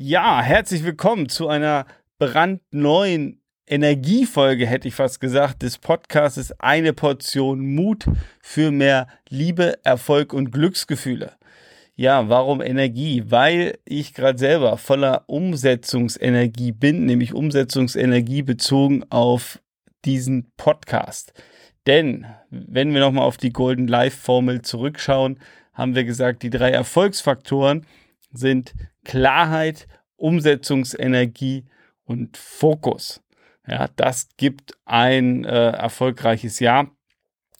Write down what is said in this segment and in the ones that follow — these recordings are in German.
Ja, herzlich willkommen zu einer brandneuen Energiefolge, hätte ich fast gesagt, des Podcasts Eine Portion Mut für mehr Liebe, Erfolg und Glücksgefühle. Ja, warum Energie? Weil ich gerade selber voller Umsetzungsenergie bin, nämlich Umsetzungsenergie bezogen auf diesen Podcast. Denn wenn wir nochmal auf die Golden Life Formel zurückschauen, haben wir gesagt, die drei Erfolgsfaktoren sind Klarheit, Umsetzungsenergie und Fokus. Ja, das gibt ein äh, erfolgreiches Jahr,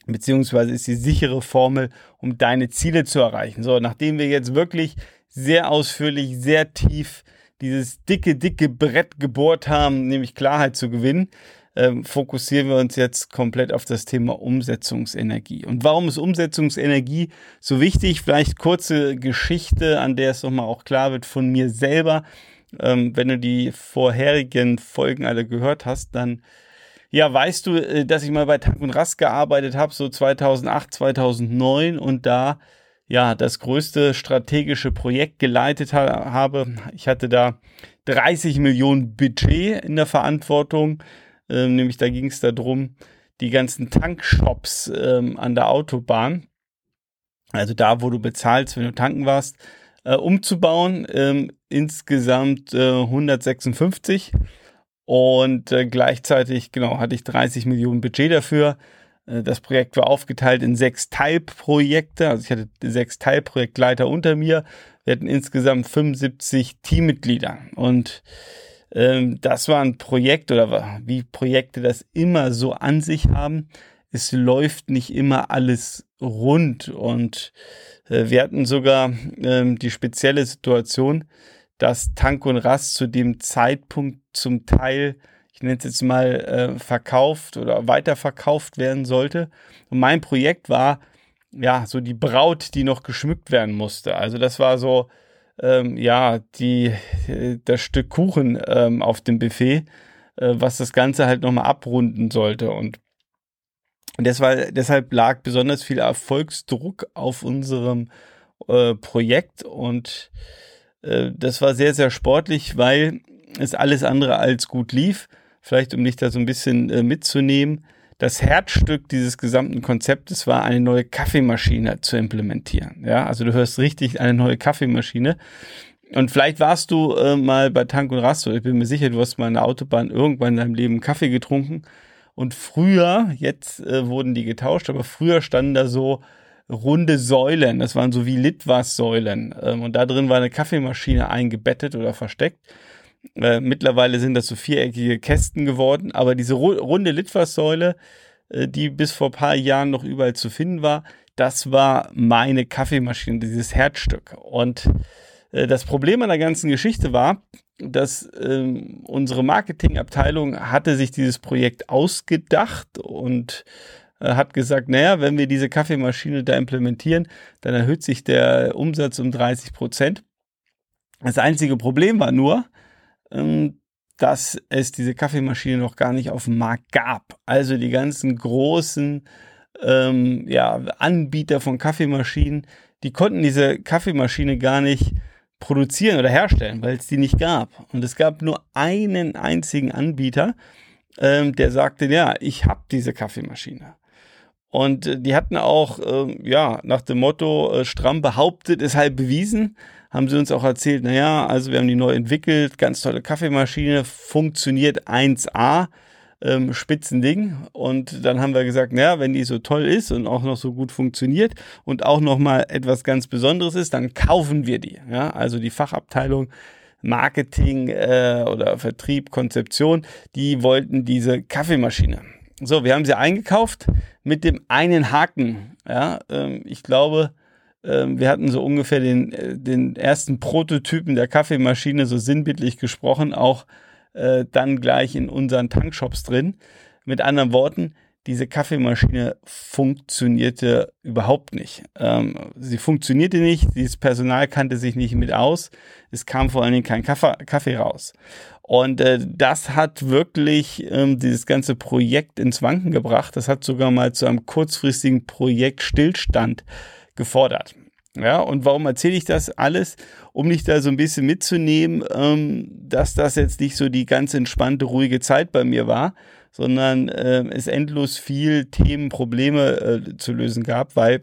beziehungsweise ist die sichere Formel, um deine Ziele zu erreichen. So, nachdem wir jetzt wirklich sehr ausführlich, sehr tief dieses dicke, dicke Brett gebohrt haben, nämlich Klarheit zu gewinnen, ähm, fokussieren wir uns jetzt komplett auf das Thema Umsetzungsenergie. Und warum ist Umsetzungsenergie so wichtig? Vielleicht kurze Geschichte, an der es nochmal auch klar wird von mir selber. Ähm, wenn du die vorherigen Folgen alle gehört hast, dann ja, weißt du, äh, dass ich mal bei Tank und Rast gearbeitet habe, so 2008, 2009 und da ja das größte strategische Projekt geleitet ha habe. Ich hatte da 30 Millionen Budget in der Verantwortung ähm, nämlich da ging es darum, die ganzen Tankshops ähm, an der Autobahn, also da, wo du bezahlst, wenn du tanken warst, äh, umzubauen. Ähm, insgesamt äh, 156 und äh, gleichzeitig, genau, hatte ich 30 Millionen Budget dafür. Äh, das Projekt war aufgeteilt in sechs Teilprojekte. Also ich hatte sechs Teilprojektleiter unter mir. Wir hatten insgesamt 75 Teammitglieder. Und ähm, das war ein Projekt oder wie Projekte das immer so an sich haben. Es läuft nicht immer alles rund und äh, wir hatten sogar ähm, die spezielle Situation, dass Tank und Rast zu dem Zeitpunkt zum Teil, ich nenne es jetzt mal, äh, verkauft oder weiterverkauft werden sollte. Und mein Projekt war ja so die Braut, die noch geschmückt werden musste. Also das war so ähm, ja, die, das Stück Kuchen ähm, auf dem Buffet, äh, was das Ganze halt nochmal abrunden sollte. Und deshalb, deshalb lag besonders viel Erfolgsdruck auf unserem äh, Projekt und äh, das war sehr, sehr sportlich, weil es alles andere als gut lief. Vielleicht, um dich da so ein bisschen äh, mitzunehmen das Herzstück dieses gesamten Konzeptes war, eine neue Kaffeemaschine zu implementieren. Ja, also du hörst richtig eine neue Kaffeemaschine. Und vielleicht warst du äh, mal bei Tank und Rast, ich bin mir sicher, du hast mal in der Autobahn irgendwann in deinem Leben Kaffee getrunken. Und früher, jetzt äh, wurden die getauscht, aber früher standen da so runde Säulen. Das waren so wie Litwas-Säulen. Ähm, und da drin war eine Kaffeemaschine eingebettet oder versteckt. Äh, mittlerweile sind das so viereckige Kästen geworden, aber diese ru runde Litfaßsäule, äh, die bis vor paar Jahren noch überall zu finden war, das war meine Kaffeemaschine, dieses Herzstück. Und äh, das Problem an der ganzen Geschichte war, dass ähm, unsere Marketingabteilung hatte sich dieses Projekt ausgedacht und äh, hat gesagt, naja, wenn wir diese Kaffeemaschine da implementieren, dann erhöht sich der Umsatz um 30 Prozent. Das einzige Problem war nur, dass es diese Kaffeemaschine noch gar nicht auf dem Markt gab. Also die ganzen großen ähm, ja, Anbieter von Kaffeemaschinen, die konnten diese Kaffeemaschine gar nicht produzieren oder herstellen, weil es die nicht gab. Und es gab nur einen einzigen Anbieter, ähm, der sagte, ja, ich habe diese Kaffeemaschine. Und äh, die hatten auch, äh, ja, nach dem Motto, äh, stramm behauptet, ist halt bewiesen, haben sie uns auch erzählt, naja, also wir haben die neu entwickelt, ganz tolle Kaffeemaschine, funktioniert 1A, ähm, Spitzending. Und dann haben wir gesagt, naja, wenn die so toll ist und auch noch so gut funktioniert und auch noch mal etwas ganz Besonderes ist, dann kaufen wir die. Ja, also die Fachabteilung Marketing äh, oder Vertrieb, Konzeption, die wollten diese Kaffeemaschine. So, wir haben sie eingekauft mit dem einen Haken. Ja, ähm, ich glaube, wir hatten so ungefähr den, äh, den ersten Prototypen der Kaffeemaschine, so sinnbildlich gesprochen, auch äh, dann gleich in unseren Tankshops drin. Mit anderen Worten, diese Kaffeemaschine funktionierte überhaupt nicht. Ähm, sie funktionierte nicht, dieses Personal kannte sich nicht mit aus, es kam vor allen Dingen kein Kaffee, Kaffee raus. Und äh, das hat wirklich ähm, dieses ganze Projekt ins Wanken gebracht. Das hat sogar mal zu einem kurzfristigen Projektstillstand gefordert. Ja, und warum erzähle ich das alles? Um dich da so ein bisschen mitzunehmen, ähm, dass das jetzt nicht so die ganz entspannte, ruhige Zeit bei mir war, sondern äh, es endlos viel Themen, Probleme äh, zu lösen gab, weil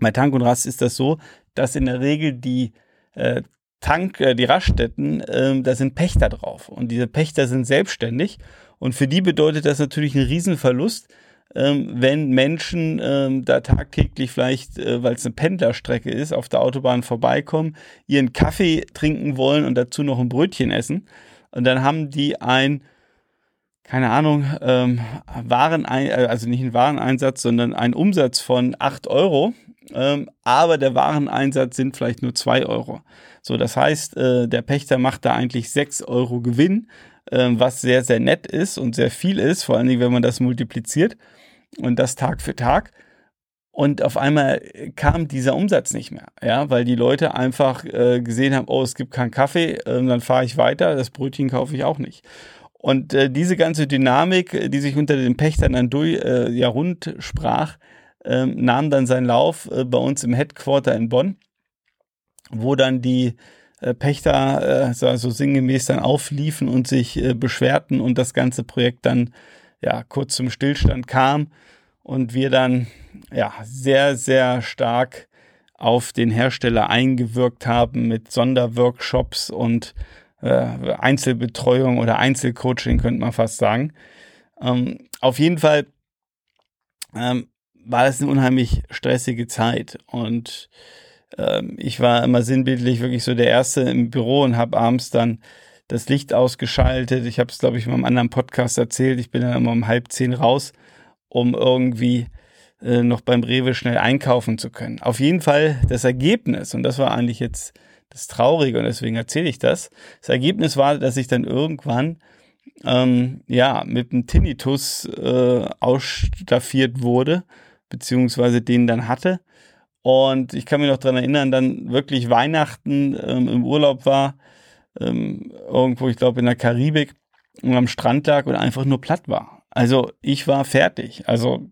bei Tank und Rast ist das so, dass in der Regel die äh, Tank, äh, die Raststätten, äh, da sind Pächter drauf. Und diese Pächter sind selbstständig. Und für die bedeutet das natürlich einen Riesenverlust, ähm, wenn Menschen ähm, da tagtäglich vielleicht, äh, weil es eine Pendlerstrecke ist, auf der Autobahn vorbeikommen, ihren Kaffee trinken wollen und dazu noch ein Brötchen essen. Und dann haben die ein, keine Ahnung, ähm, Waren, äh, also nicht ein Wareneinsatz, sondern ein Umsatz von acht Euro. Ähm, aber der Wareneinsatz sind vielleicht nur zwei Euro. So, das heißt, äh, der Pächter macht da eigentlich sechs Euro Gewinn, äh, was sehr, sehr nett ist und sehr viel ist, vor allen Dingen, wenn man das multipliziert und das Tag für Tag. Und auf einmal kam dieser Umsatz nicht mehr, ja, weil die Leute einfach äh, gesehen haben, oh, es gibt keinen Kaffee, äh, dann fahre ich weiter, das Brötchen kaufe ich auch nicht. Und äh, diese ganze Dynamik, die sich unter den Pächtern dann durch, äh, ja rund sprach, äh, nahm dann seinen Lauf äh, bei uns im Headquarter in Bonn, wo dann die äh, Pächter äh, so sinngemäß dann aufliefen und sich äh, beschwerten und das ganze Projekt dann ja, kurz zum Stillstand kam und wir dann ja, sehr, sehr stark auf den Hersteller eingewirkt haben mit Sonderworkshops und äh, Einzelbetreuung oder Einzelcoaching, könnte man fast sagen. Ähm, auf jeden Fall ähm, war es eine unheimlich stressige Zeit und ähm, ich war immer sinnbildlich wirklich so der Erste im Büro und habe abends dann das Licht ausgeschaltet. Ich habe es, glaube ich, in einem anderen Podcast erzählt. Ich bin dann immer um halb zehn raus, um irgendwie äh, noch beim Rewe schnell einkaufen zu können. Auf jeden Fall das Ergebnis, und das war eigentlich jetzt das Traurige und deswegen erzähle ich das. Das Ergebnis war, dass ich dann irgendwann ähm, ja mit einem Tinnitus äh, ausstaffiert wurde, beziehungsweise den dann hatte. Und ich kann mich noch dran erinnern, dann wirklich Weihnachten ähm, im Urlaub war ähm, irgendwo, ich glaube, in der Karibik und am Strand lag und einfach nur platt war. Also ich war fertig. Also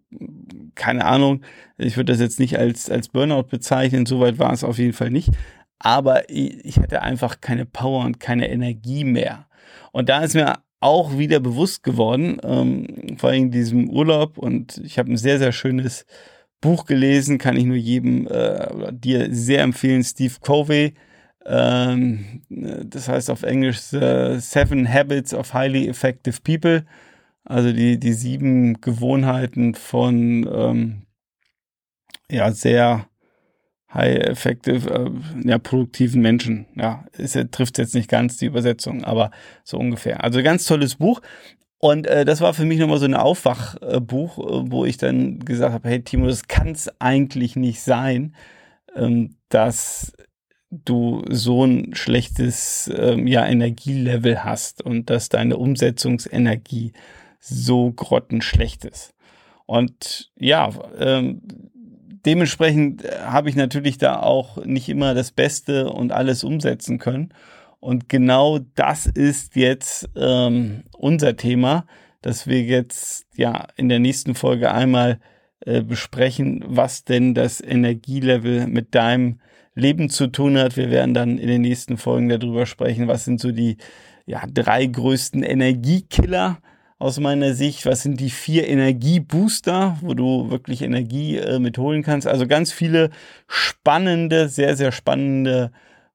keine Ahnung, ich würde das jetzt nicht als, als Burnout bezeichnen, soweit war es auf jeden Fall nicht. Aber ich, ich hatte einfach keine Power und keine Energie mehr. Und da ist mir auch wieder bewusst geworden, ähm, vor allem in diesem Urlaub. Und ich habe ein sehr, sehr schönes Buch gelesen, kann ich nur jedem äh, dir sehr empfehlen, Steve Covey ähm, das heißt auf Englisch The Seven Habits of Highly Effective People. Also die, die sieben Gewohnheiten von ähm, ja, sehr high effective, äh, ja, produktiven Menschen. Ja, es trifft jetzt nicht ganz die Übersetzung, aber so ungefähr. Also ganz tolles Buch. Und äh, das war für mich nochmal so ein Aufwachbuch, äh, wo ich dann gesagt habe, hey Timo, das kann es eigentlich nicht sein, ähm, dass du so ein schlechtes ähm, ja, Energielevel hast und dass deine Umsetzungsenergie so grottenschlecht ist. Und ja, ähm, dementsprechend habe ich natürlich da auch nicht immer das Beste und alles umsetzen können. Und genau das ist jetzt ähm, unser Thema, dass wir jetzt ja in der nächsten Folge einmal äh, besprechen, was denn das Energielevel mit deinem Leben zu tun hat. Wir werden dann in den nächsten Folgen darüber sprechen, was sind so die ja, drei größten Energiekiller aus meiner Sicht. Was sind die vier Energiebooster, wo du wirklich Energie äh, mitholen kannst? Also ganz viele spannende, sehr, sehr spannende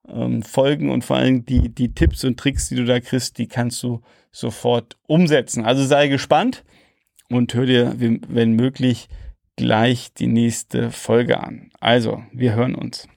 ähm, Folgen und vor allem die, die Tipps und Tricks, die du da kriegst, die kannst du sofort umsetzen. Also sei gespannt und hör dir, wenn möglich, gleich die nächste Folge an. Also, wir hören uns.